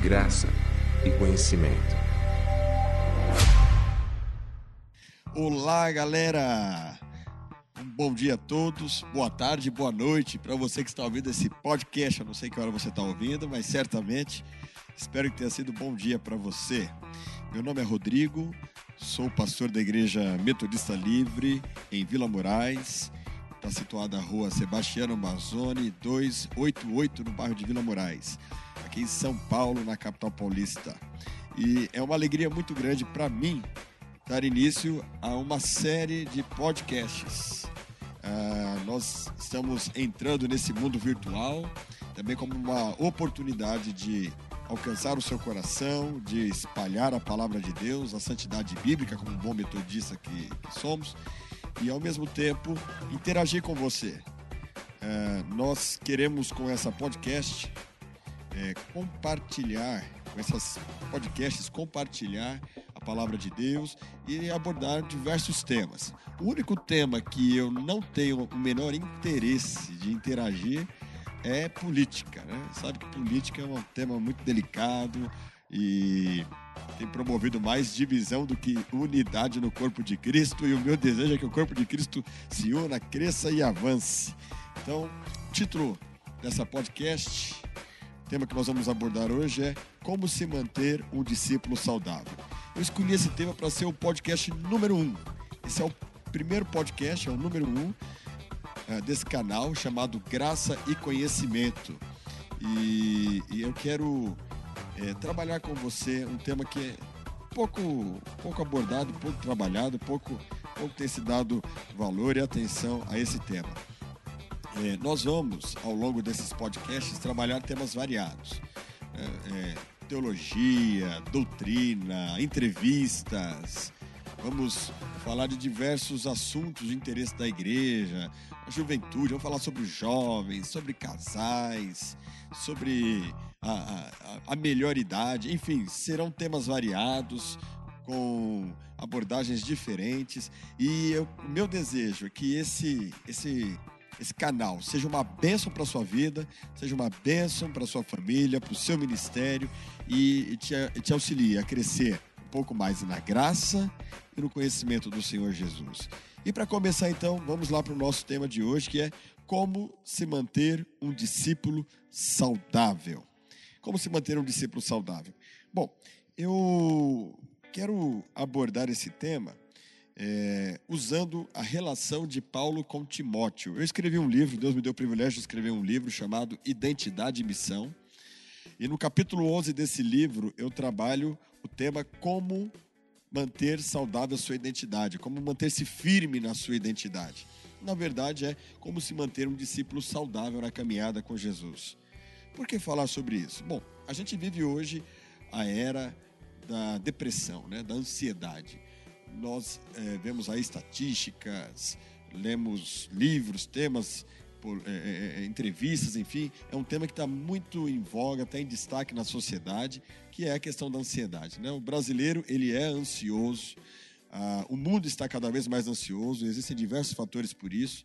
graça e conhecimento. Olá, galera! Um bom dia a todos, boa tarde, boa noite para você que está ouvindo esse podcast. Eu não sei que hora você está ouvindo, mas certamente espero que tenha sido um bom dia para você. Meu nome é Rodrigo, sou pastor da Igreja Metodista Livre em Vila Moraes. Está situada a rua Sebastiano Mazzoni, 288, no bairro de Vila Moraes, aqui em São Paulo, na capital paulista. E é uma alegria muito grande para mim dar início a uma série de podcasts. Uh, nós estamos entrando nesse mundo virtual também como uma oportunidade de alcançar o seu coração, de espalhar a palavra de Deus, a santidade bíblica, como um bom metodista que, que somos, e ao mesmo tempo interagir com você. Uh, nós queremos com essa podcast é, compartilhar, com essas podcasts, compartilhar a palavra de Deus e abordar diversos temas. O único tema que eu não tenho o menor interesse de interagir é política, né? Sabe que política é um tema muito delicado e tem promovido mais divisão do que unidade no corpo de Cristo e o meu desejo é que o corpo de Cristo se una, cresça e avance. Então, título dessa podcast, tema que nós vamos abordar hoje é como se manter um discípulo saudável. Eu escolhi esse tema para ser o podcast número um. Esse é o primeiro podcast, é o número um uh, desse canal chamado Graça e Conhecimento. E, e eu quero é, trabalhar com você um tema que é pouco, pouco abordado, pouco trabalhado, pouco, pouco tem se dado valor e atenção a esse tema. É, nós vamos, ao longo desses podcasts, trabalhar temas variados. É, é teologia, doutrina, entrevistas. Vamos falar de diversos assuntos de interesse da igreja, a juventude, vamos falar sobre jovens, sobre casais, sobre a, a, a melhor idade, enfim, serão temas variados, com abordagens diferentes. E o meu desejo é que esse, esse esse canal seja uma bênção para sua vida, seja uma bênção para sua família, para o seu ministério e te, te auxilie a crescer um pouco mais na graça e no conhecimento do Senhor Jesus. E para começar então, vamos lá para o nosso tema de hoje, que é como se manter um discípulo saudável. Como se manter um discípulo saudável? Bom, eu quero abordar esse tema é, usando a relação de Paulo com Timóteo. Eu escrevi um livro, Deus me deu o privilégio de escrever um livro chamado Identidade e Missão. E no capítulo 11 desse livro eu trabalho o tema como manter saudável a sua identidade, como manter-se firme na sua identidade. Na verdade, é como se manter um discípulo saudável na caminhada com Jesus. Por que falar sobre isso? Bom, a gente vive hoje a era da depressão, né, da ansiedade nós é, vemos aí estatísticas, lemos livros, temas, por, é, é, entrevistas, enfim, é um tema que está muito em voga, está em destaque na sociedade, que é a questão da ansiedade. Né? O brasileiro ele é ansioso, ah, o mundo está cada vez mais ansioso, existem diversos fatores por isso,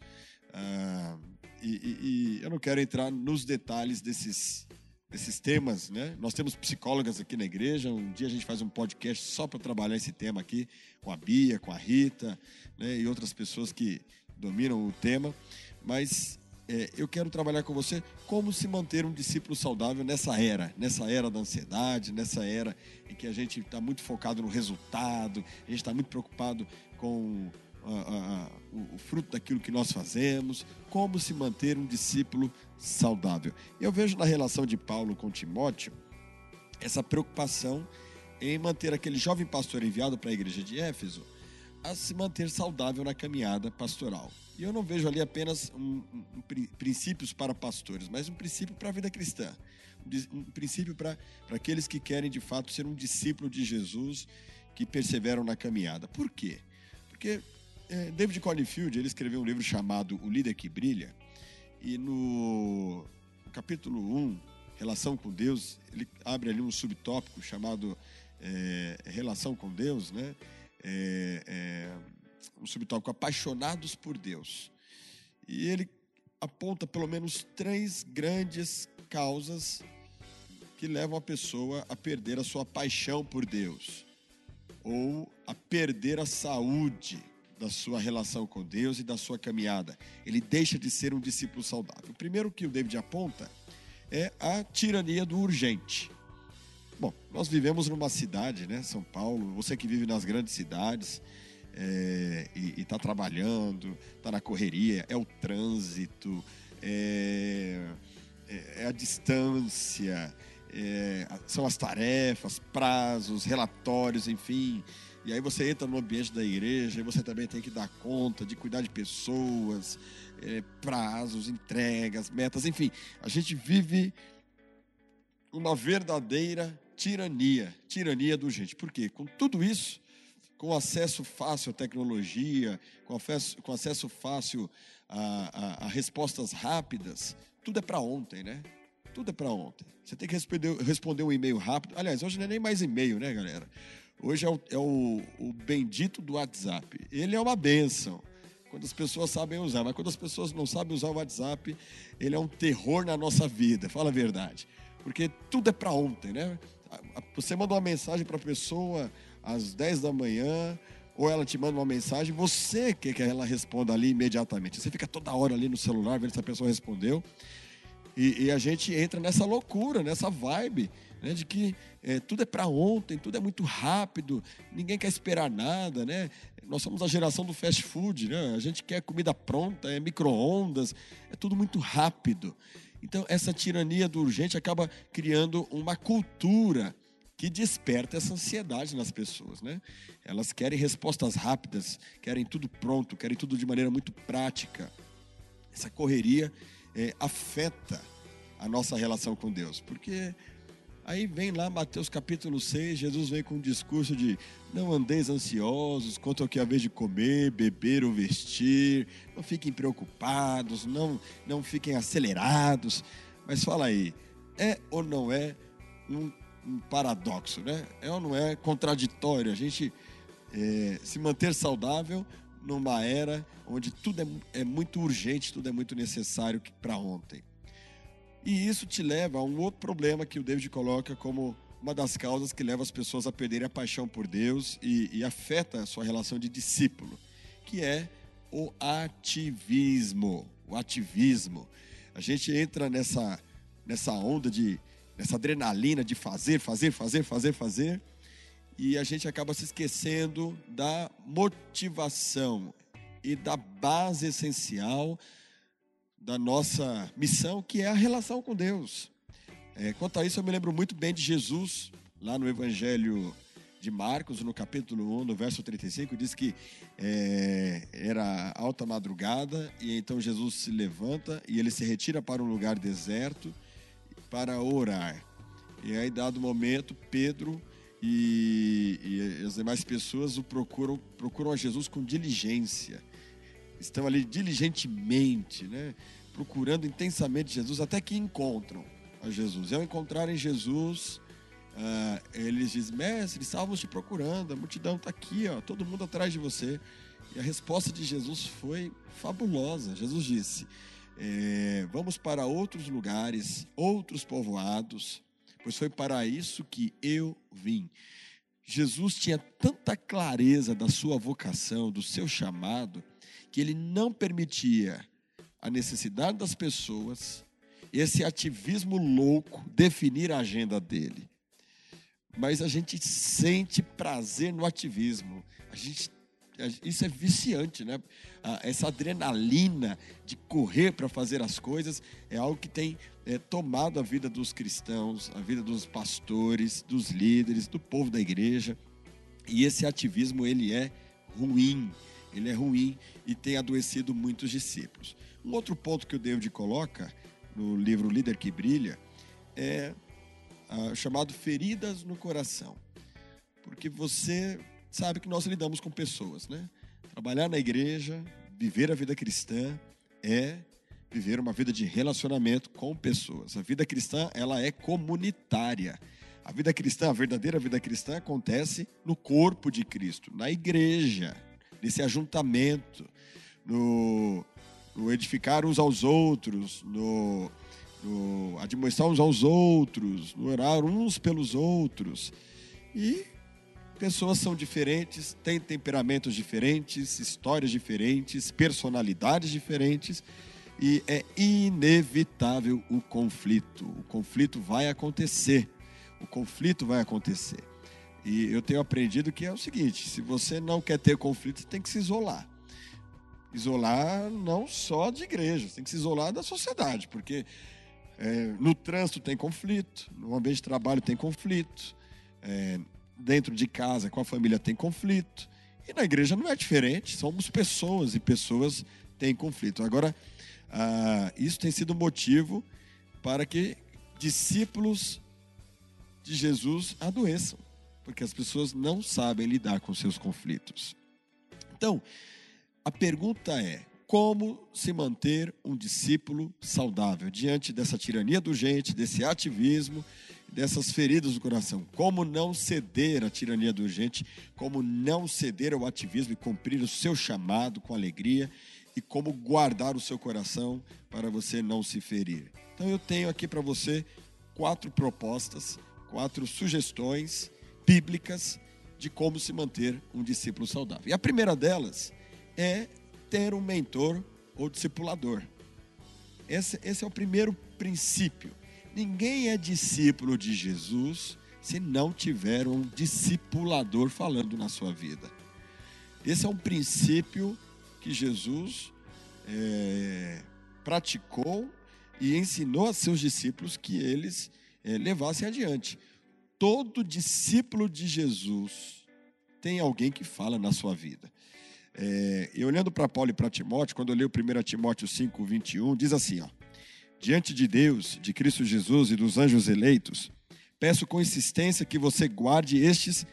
ah, e, e, e eu não quero entrar nos detalhes desses esses temas, né? Nós temos psicólogas aqui na igreja. Um dia a gente faz um podcast só para trabalhar esse tema aqui com a Bia, com a Rita, né? E outras pessoas que dominam o tema. Mas é, eu quero trabalhar com você como se manter um discípulo saudável nessa era, nessa era da ansiedade, nessa era em que a gente está muito focado no resultado, a gente está muito preocupado com a, a, o, fruto daquilo que nós fazemos, como se manter um discípulo saudável. Eu vejo na relação de Paulo com Timóteo essa preocupação em manter aquele jovem pastor enviado para a igreja de Éfeso a se manter saudável na caminhada pastoral. E eu não vejo ali apenas um, um, um, princípios para pastores, mas um princípio para a vida cristã. Um, princípio para aqueles que querem de fato ser um discípulo de Jesus, que perseveram na caminhada. Por quê? Porque é, David Copperfield ele escreveu um livro chamado O Líder que Brilha, e no capítulo 1, Relação com Deus, ele abre ali um subtópico chamado é, Relação com Deus, né? É, é, um subtópico Apaixonados por Deus. E ele aponta pelo menos três grandes causas que que levam a pessoa a perder a sua paixão por Deus ou a perder a saúde da sua relação com Deus e da sua caminhada. Ele deixa de ser um discípulo saudável. O primeiro que o David aponta é a tirania do urgente. Bom, nós vivemos numa cidade, né, São Paulo, você que vive nas grandes cidades é, e está trabalhando, está na correria, é o trânsito, é, é, é a distância, é, são as tarefas, prazos, relatórios, enfim. E aí você entra no ambiente da igreja e você também tem que dar conta de cuidar de pessoas, é, prazos, entregas, metas, enfim. A gente vive uma verdadeira tirania, tirania do gente. Por quê? Com tudo isso, com acesso fácil à tecnologia, com acesso, com acesso fácil a, a, a respostas rápidas, tudo é para ontem, né? Tudo é para ontem. Você tem que responder, responder um e-mail rápido. Aliás, hoje não é nem mais e-mail, né, galera? Hoje é o, é o, o bendito do WhatsApp. Ele é uma benção quando as pessoas sabem usar, mas quando as pessoas não sabem usar o WhatsApp, ele é um terror na nossa vida, fala a verdade. Porque tudo é para ontem, né? Você manda uma mensagem para a pessoa às 10 da manhã, ou ela te manda uma mensagem, você quer que ela responda ali imediatamente. Você fica toda hora ali no celular vendo se a pessoa respondeu. E, e a gente entra nessa loucura, nessa vibe, né, de que é, tudo é para ontem, tudo é muito rápido, ninguém quer esperar nada, né? Nós somos a geração do fast food, né? A gente quer comida pronta, é micro-ondas, é tudo muito rápido. Então, essa tirania do urgente acaba criando uma cultura que desperta essa ansiedade nas pessoas, né? Elas querem respostas rápidas, querem tudo pronto, querem tudo de maneira muito prática. Essa correria é, afeta a nossa relação com Deus, porque aí vem lá Mateus capítulo 6, Jesus vem com um discurso de não andeis ansiosos quanto ao que é vez de comer, beber ou vestir, não fiquem preocupados, não, não fiquem acelerados. Mas fala aí, é ou não é um, um paradoxo, né? É ou não é contraditório a gente é, se manter saudável numa era onde tudo é, é muito urgente, tudo é muito necessário para ontem. E isso te leva a um outro problema que o David coloca como uma das causas que leva as pessoas a perderem a paixão por Deus e, e afeta a sua relação de discípulo, que é o ativismo. O ativismo. A gente entra nessa, nessa onda de, nessa adrenalina de fazer, fazer, fazer, fazer, fazer, e a gente acaba se esquecendo da motivação e da base essencial da nossa missão, que é a relação com Deus. É, quanto a isso, eu me lembro muito bem de Jesus, lá no Evangelho de Marcos, no capítulo 1, no verso 35, diz que é, era alta madrugada e então Jesus se levanta e ele se retira para um lugar deserto para orar. E aí, dado momento, Pedro e, e, as demais pessoas o procuram, procuram a Jesus com diligência. Estão ali diligentemente, né? procurando intensamente Jesus, até que encontram a Jesus. E ao encontrarem Jesus, uh, eles dizem: Mestre, estávamos te procurando, a multidão está aqui, ó, todo mundo atrás de você. E a resposta de Jesus foi fabulosa. Jesus disse: é, Vamos para outros lugares, outros povoados, pois foi para isso que eu vim. Jesus tinha tanta clareza da sua vocação, do seu chamado, que ele não permitia a necessidade das pessoas esse ativismo louco definir a agenda dele. Mas a gente sente prazer no ativismo. A gente isso é viciante, né? Essa adrenalina de correr para fazer as coisas é algo que tem é, tomado a vida dos cristãos, a vida dos pastores, dos líderes, do povo da igreja. E esse ativismo ele é ruim, ele é ruim e tem adoecido muitos discípulos. Um outro ponto que o David coloca no livro Líder que Brilha, é ah, chamado Feridas no Coração. Porque você sabe que nós lidamos com pessoas, né? Trabalhar na igreja, viver a vida cristã é viver uma vida de relacionamento com pessoas. A vida cristã, ela é comunitária. A vida cristã, a verdadeira vida cristã acontece no corpo de Cristo, na igreja, nesse ajuntamento, no no edificar uns aos outros, no, no admoestar uns aos outros, no orar uns pelos outros. E pessoas são diferentes, têm temperamentos diferentes, histórias diferentes, personalidades diferentes e é inevitável o conflito. O conflito vai acontecer. O conflito vai acontecer. E eu tenho aprendido que é o seguinte: se você não quer ter conflito, você tem que se isolar. Isolar não só de igreja, tem que se isolar da sociedade, porque é, no trânsito tem conflito, no ambiente de trabalho tem conflito, é, dentro de casa com a família tem conflito, e na igreja não é diferente, somos pessoas e pessoas têm conflito. Agora, ah, isso tem sido motivo para que discípulos de Jesus adoeçam, porque as pessoas não sabem lidar com seus conflitos. Então, a pergunta é: como se manter um discípulo saudável diante dessa tirania do gente, desse ativismo, dessas feridas do coração? Como não ceder à tirania do gente? Como não ceder ao ativismo e cumprir o seu chamado com alegria e como guardar o seu coração para você não se ferir. Então eu tenho aqui para você quatro propostas, quatro sugestões bíblicas de como se manter um discípulo saudável. E a primeira delas é ter um mentor ou discipulador. Esse, esse é o primeiro princípio. Ninguém é discípulo de Jesus se não tiver um discipulador falando na sua vida. Esse é um princípio que Jesus é, praticou e ensinou a seus discípulos que eles é, levassem adiante. Todo discípulo de Jesus tem alguém que fala na sua vida. É, e olhando para Paulo e para Timóteo, quando eu leio 1 Timóteo 5, 21, diz assim: ó, Diante de Deus, de Cristo Jesus e dos anjos eleitos, peço com insistência que você guarde estes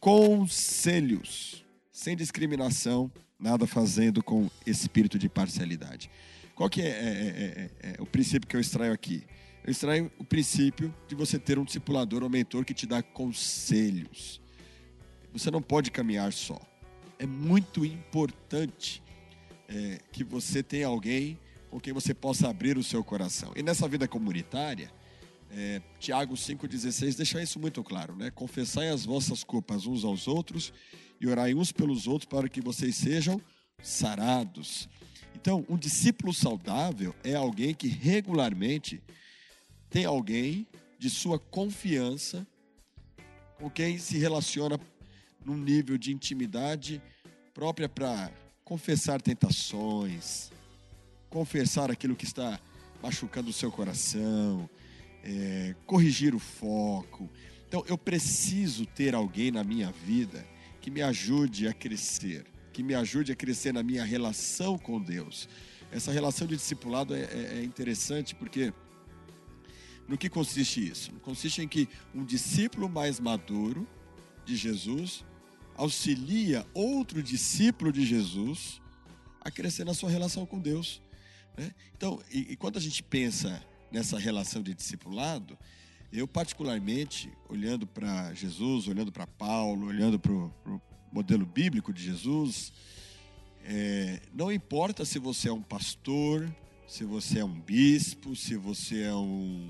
conselhos, sem discriminação nada fazendo com espírito de parcialidade. Qual que é, é, é, é, é, o princípio que eu extraio aqui? Eu extraio o princípio de você ter um discipulador ou mentor que te dá conselhos. Você não pode caminhar só. É muito importante é, que você tenha alguém com quem você possa abrir o seu coração. E nessa vida comunitária, é, Tiago 5,16 deixa isso muito claro, né? Confessai as vossas culpas uns aos outros e orai uns pelos outros para que vocês sejam sarados. Então, um discípulo saudável é alguém que regularmente tem alguém de sua confiança com quem se relaciona num nível de intimidade própria para confessar tentações, confessar aquilo que está machucando o seu coração, é, corrigir o foco. Então, eu preciso ter alguém na minha vida que me ajude a crescer, que me ajude a crescer na minha relação com Deus. Essa relação de discipulado é, é, é interessante porque no que consiste isso? Consiste em que um discípulo mais maduro de Jesus auxilia outro discípulo de Jesus a crescer na sua relação com Deus. Né? Então, e, e quando a gente pensa nessa relação de discipulado, eu, particularmente, olhando para Jesus, olhando para Paulo, olhando para o modelo bíblico de Jesus, é, não importa se você é um pastor, se você é um bispo, se você é um,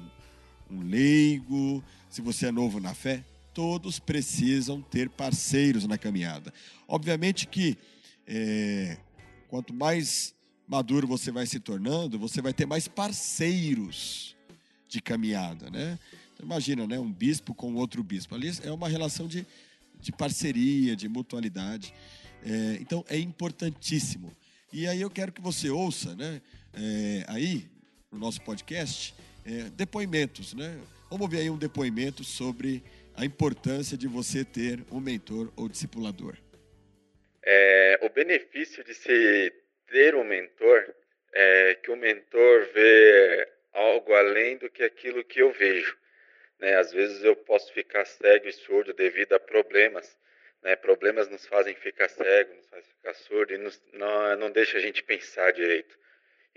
um leigo, se você é novo na fé, todos precisam ter parceiros na caminhada. Obviamente que é, quanto mais maduro você vai se tornando, você vai ter mais parceiros de caminhada, né? Então, imagina, né, um bispo com outro bispo. Ali é uma relação de, de parceria, de mutualidade. É, então, é importantíssimo. E aí eu quero que você ouça, né, é, aí, no nosso podcast, é, depoimentos, né? Vamos ver aí um depoimento sobre a importância de você ter um mentor ou discipulador. É, o benefício de se ter um mentor é que o mentor vê algo além do que aquilo que eu vejo. Né? Às vezes eu posso ficar cego e surdo devido a problemas. Né? Problemas nos fazem ficar cego, nos fazem ficar surdo e nos, não, não deixa a gente pensar direito.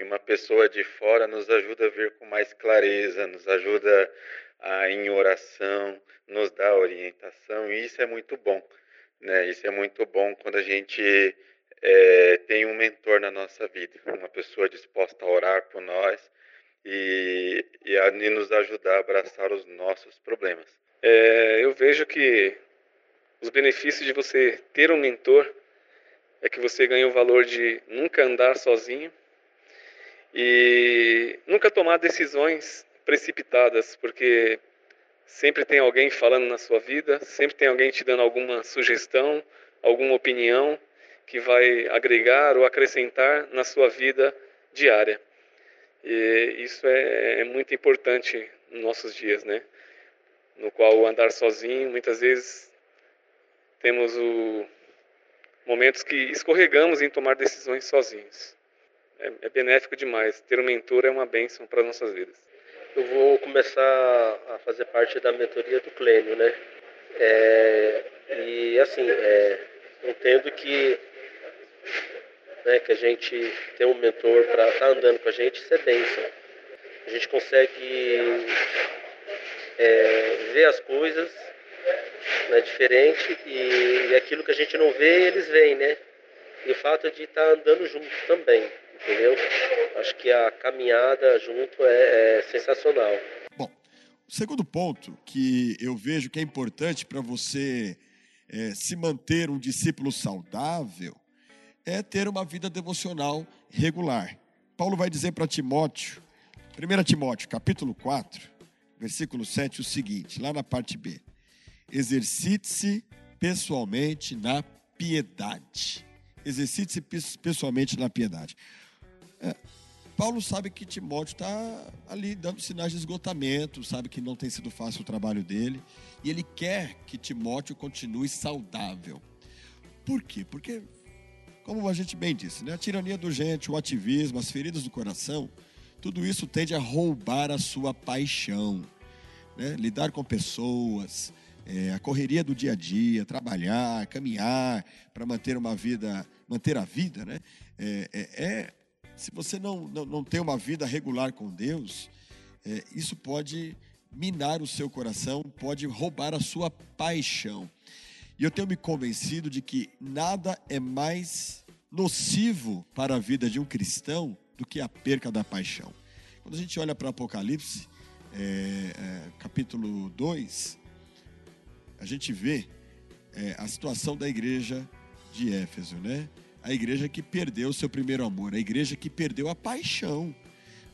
E uma pessoa de fora nos ajuda a ver com mais clareza, nos ajuda a, em oração, nos dá orientação e isso é muito bom. Né? Isso é muito bom quando a gente é, tem um mentor na nossa vida, uma pessoa disposta a orar por nós e, e, a, e nos ajudar a abraçar os nossos problemas. É, eu vejo que os benefícios de você ter um mentor é que você ganha o valor de nunca andar sozinho e nunca tomar decisões precipitadas, porque sempre tem alguém falando na sua vida, sempre tem alguém te dando alguma sugestão, alguma opinião que vai agregar ou acrescentar na sua vida diária. E isso é, é muito importante nos nossos dias, né? No qual andar sozinho, muitas vezes temos o momentos que escorregamos em tomar decisões sozinhos. É, é benéfico demais. Ter um mentor é uma bênção para nossas vidas. Eu vou começar a fazer parte da mentoria do Clênio, né? É, e assim, é, entendo que né, que a gente tem um mentor para estar tá andando com a gente, isso é bênção. A gente consegue é, ver as coisas né, diferente e, e, aquilo que a gente não vê, eles veem, né? E o fato de estar tá andando junto também, entendeu? Acho que a caminhada junto é, é sensacional. Bom, o segundo ponto que eu vejo que é importante para você é, se manter um discípulo saudável é ter uma vida devocional regular. Paulo vai dizer para Timóteo, 1 Timóteo, capítulo 4, versículo 7, o seguinte, lá na parte B: Exercite-se pessoalmente na piedade. Exercite-se pessoalmente na piedade. É, Paulo sabe que Timóteo está ali dando sinais de esgotamento, sabe que não tem sido fácil o trabalho dele, e ele quer que Timóteo continue saudável. Por quê? Porque como a gente bem disse, né? a tirania do gente, o ativismo, as feridas do coração, tudo isso tende a roubar a sua paixão. Né? Lidar com pessoas, é, a correria do dia a dia, trabalhar, caminhar para manter uma vida, manter a vida, né? É, é, é se você não, não, não tem uma vida regular com Deus, é, isso pode minar o seu coração, pode roubar a sua paixão. E eu tenho me convencido de que nada é mais nocivo para a vida de um cristão do que a perca da paixão. Quando a gente olha para Apocalipse, é, é, capítulo 2, a gente vê é, a situação da igreja de Éfeso, né? A igreja que perdeu o seu primeiro amor, a igreja que perdeu a paixão,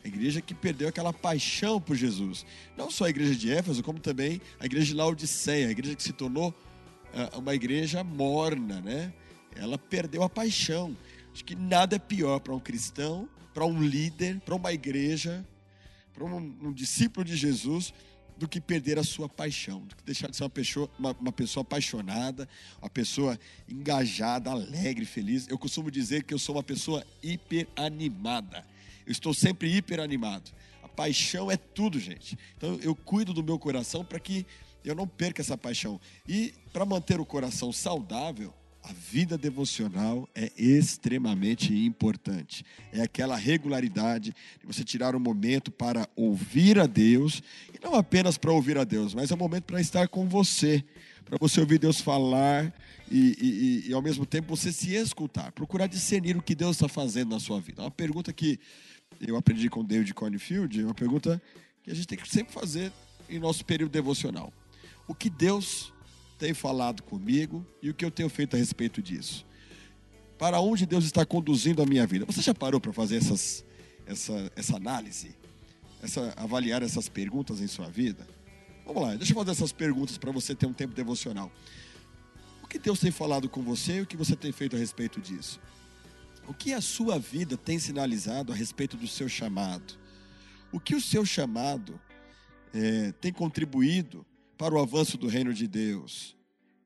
a igreja que perdeu aquela paixão por Jesus. Não só a igreja de Éfeso, como também a igreja de Laodiceia, a igreja que se tornou é, uma igreja morna, né? Ela perdeu a paixão. Acho que nada é pior para um cristão, para um líder, para uma igreja, para um, um, discípulo de Jesus, do que perder a sua paixão, do que deixar de ser uma pessoa, uma, uma pessoa apaixonada, uma pessoa engajada, alegre, feliz. Eu costumo dizer que eu sou uma pessoa hiperanimada. Eu estou sempre hiperanimado. A paixão é tudo, gente. Então eu cuido do meu coração para que eu não perca essa paixão. E para manter o coração saudável, a vida devocional é extremamente importante. É aquela regularidade de você tirar um momento para ouvir a Deus, e não apenas para ouvir a Deus, mas é um momento para estar com você, para você ouvir Deus falar e, e, e, ao mesmo tempo você se escutar, procurar discernir o que Deus está fazendo na sua vida. É uma pergunta que eu aprendi com David Cornfield, é uma pergunta que a gente tem que sempre fazer em nosso período devocional o que Deus tem falado comigo e o que eu tenho feito a respeito disso. Para onde Deus está conduzindo a minha vida? Você já parou para fazer essas, essa, essa análise? Essa, avaliar essas perguntas em sua vida? Vamos lá, deixa eu fazer essas perguntas para você ter um tempo devocional. O que Deus tem falado com você e o que você tem feito a respeito disso? O que a sua vida tem sinalizado a respeito do seu chamado? O que o seu chamado é, tem contribuído para o avanço do reino de Deus?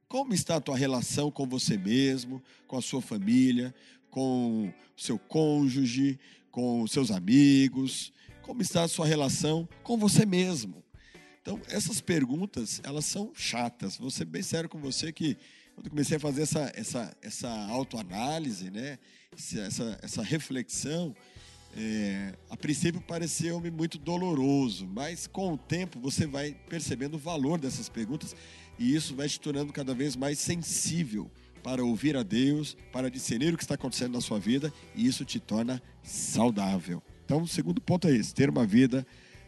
Como está a tua relação com você mesmo, com a sua família, com o seu cônjuge, com os seus amigos? Como está a sua relação com você mesmo? Então, essas perguntas, elas são chatas. Vou ser bem sério com você que quando comecei a fazer essa, essa, essa autoanálise, né? essa, essa reflexão, é, a princípio pareceu-me muito doloroso, mas com o tempo você vai percebendo o valor dessas perguntas e isso vai te tornando cada vez mais sensível para ouvir a Deus, para discernir o que está acontecendo na sua vida e isso te torna saudável. Então, o segundo ponto é esse: ter uma vida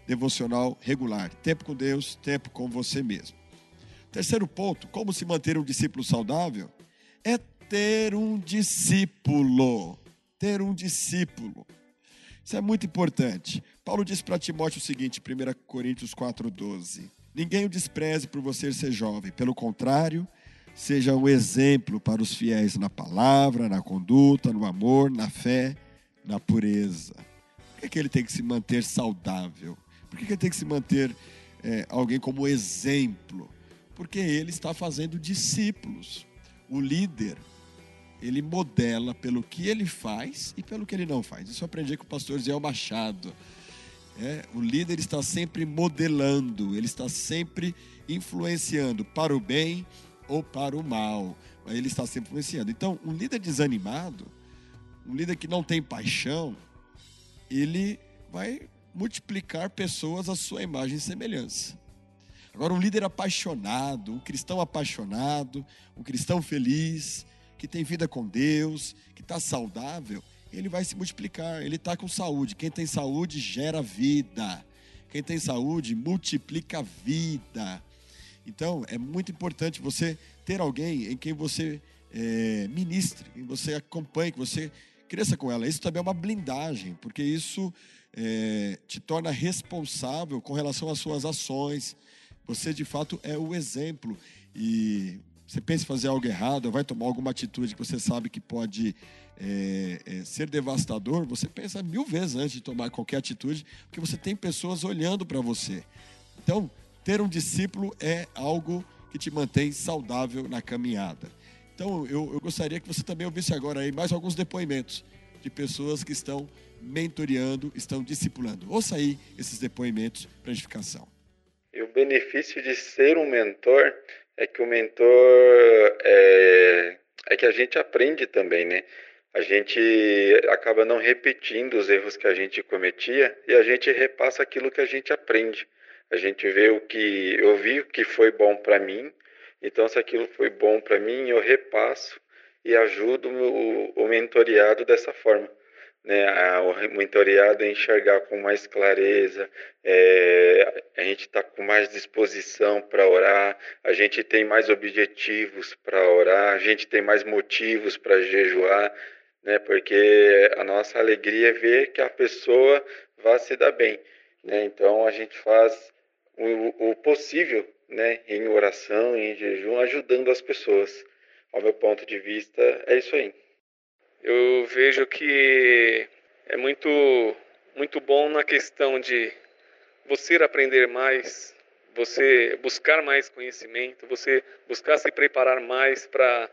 devocional regular. Tempo com Deus, tempo com você mesmo. Terceiro ponto: como se manter um discípulo saudável? É ter um discípulo. Ter um discípulo. Isso é muito importante. Paulo diz para Timóteo o seguinte, 1 Coríntios 4,12: Ninguém o despreze por você ser jovem, pelo contrário, seja um exemplo para os fiéis na palavra, na conduta, no amor, na fé, na pureza. Por que, que ele tem que se manter saudável? Por que, que ele tem que se manter é, alguém como exemplo? Porque ele está fazendo discípulos. O líder, ele modela pelo que ele faz e pelo que ele não faz. Isso eu aprendi com o pastor Zé Machado. É, o líder está sempre modelando, ele está sempre influenciando para o bem ou para o mal. Ele está sempre influenciando. Então, um líder desanimado, um líder que não tem paixão, ele vai multiplicar pessoas à sua imagem e semelhança. Agora, um líder apaixonado, um cristão apaixonado, um cristão feliz, que tem vida com Deus, que está saudável, ele vai se multiplicar. Ele está com saúde. Quem tem saúde gera vida. Quem tem saúde multiplica vida. Então, é muito importante você ter alguém em quem você é, ministre, em você acompanhe, que você cresça com ela. Isso também é uma blindagem, porque isso é, te torna responsável com relação às suas ações. Você, de fato, é o exemplo. E você pensa em fazer algo errado, vai tomar alguma atitude que você sabe que pode é, é, ser devastador, você pensa mil vezes antes de tomar qualquer atitude, porque você tem pessoas olhando para você. Então, ter um discípulo é algo que te mantém saudável na caminhada. Então, eu, eu gostaria que você também ouvisse agora aí mais alguns depoimentos de pessoas que estão mentoreando, estão discipulando. Ouça aí esses depoimentos para edificação. E o benefício de ser um mentor é que o mentor é, é que a gente aprende também, né? A gente acaba não repetindo os erros que a gente cometia e a gente repassa aquilo que a gente aprende. A gente vê o que eu vi o que foi bom para mim, então se aquilo foi bom para mim, eu repasso e ajudo o, o mentoriado dessa forma né, a, o mentoriado enxergar com mais clareza, é, a gente está com mais disposição para orar, a gente tem mais objetivos para orar, a gente tem mais motivos para jejuar, né, porque a nossa alegria é ver que a pessoa vai se dar bem. Né, então a gente faz o, o possível né, em oração, em jejum, ajudando as pessoas. Ao meu ponto de vista, é isso aí eu vejo que é muito, muito bom na questão de você aprender mais, você buscar mais conhecimento, você buscar se preparar mais para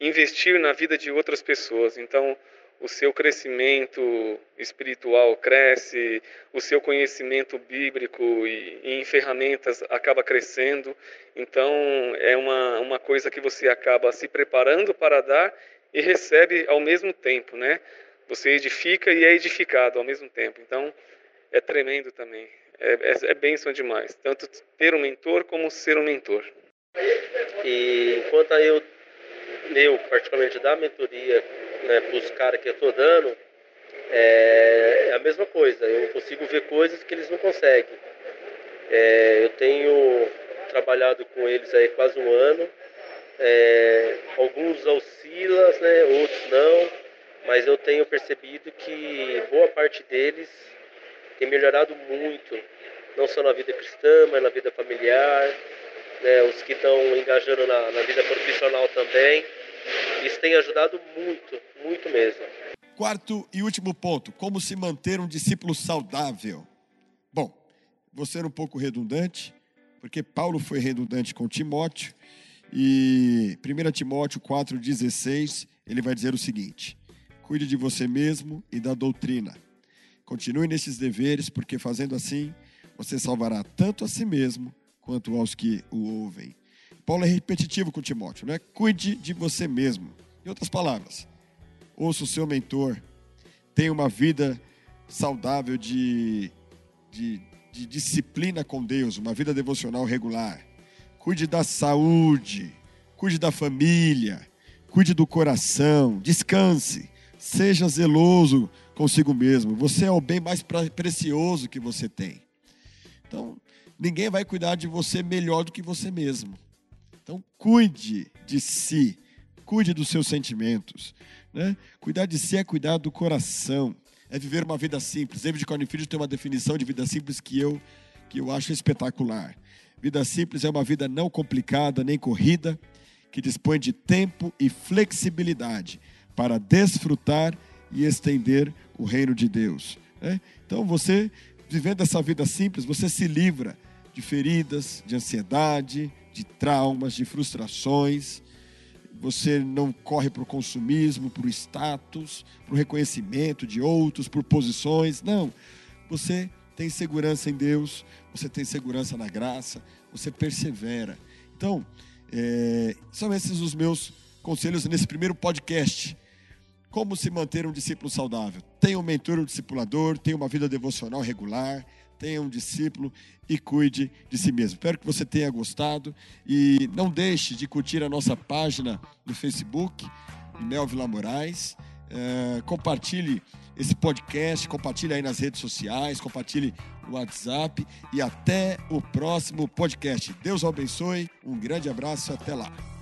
investir na vida de outras pessoas. Então, o seu crescimento espiritual cresce, o seu conhecimento bíblico e, e, em ferramentas acaba crescendo. Então, é uma, uma coisa que você acaba se preparando para dar e recebe ao mesmo tempo, né? Você edifica e é edificado ao mesmo tempo. Então, é tremendo também. É, é, é bênção demais. Tanto ter um mentor como ser um mentor. E enquanto eu, eu particularmente da mentoria né, para os caras que eu estou dando, é, é, a mesma coisa. Eu consigo ver coisas que eles não conseguem. É, eu tenho trabalhado com eles aí quase um ano é, alguns oscilam, né, outros não, mas eu tenho percebido que boa parte deles tem melhorado muito, não só na vida cristã, mas na vida familiar, né, os que estão engajando na, na vida profissional também. Isso tem ajudado muito, muito mesmo. Quarto e último ponto: como se manter um discípulo saudável? Bom, vou ser um pouco redundante, porque Paulo foi redundante com Timóteo e 1 Timóteo 4,16, ele vai dizer o seguinte: Cuide de você mesmo e da doutrina. Continue nesses deveres, porque fazendo assim, você salvará tanto a si mesmo quanto aos que o ouvem. Paulo é repetitivo com Timóteo, né? Cuide de você mesmo. Em outras palavras, ouça o seu mentor, tenha uma vida saudável de, de, de disciplina com Deus, uma vida devocional regular cuide da saúde, cuide da família, cuide do coração, descanse, Seja zeloso consigo mesmo. Você é o bem mais precioso que você tem. Então, ninguém vai cuidar de você melhor do que você mesmo. Então, cuide de si, cuide dos seus sentimentos. Né? Cuidar de si é cuidar do coração, é viver uma vida simples. David Cornfield tem uma definição de vida simples que eu, que eu acho espetacular. Vida simples é uma vida não complicada nem corrida, que dispõe de tempo e flexibilidade para desfrutar e estender o reino de Deus. Né? Então, você, vivendo essa vida simples, você se livra de feridas, de ansiedade, de traumas, de frustrações. Você não corre para o consumismo, para o status, para o reconhecimento de outros, por posições. Não. Você tem segurança em Deus, você tem segurança na graça, você persevera. Então, é, são esses os meus conselhos nesse primeiro podcast. Como se manter um discípulo saudável? Tenha um mentor, um discipulador, tenha uma vida devocional regular, tenha um discípulo e cuide de si mesmo. Espero que você tenha gostado e não deixe de curtir a nossa página no Facebook, Mel Vila Moraes. É, compartilhe esse podcast, compartilhe aí nas redes sociais, compartilhe no WhatsApp e até o próximo podcast. Deus abençoe, um grande abraço, até lá.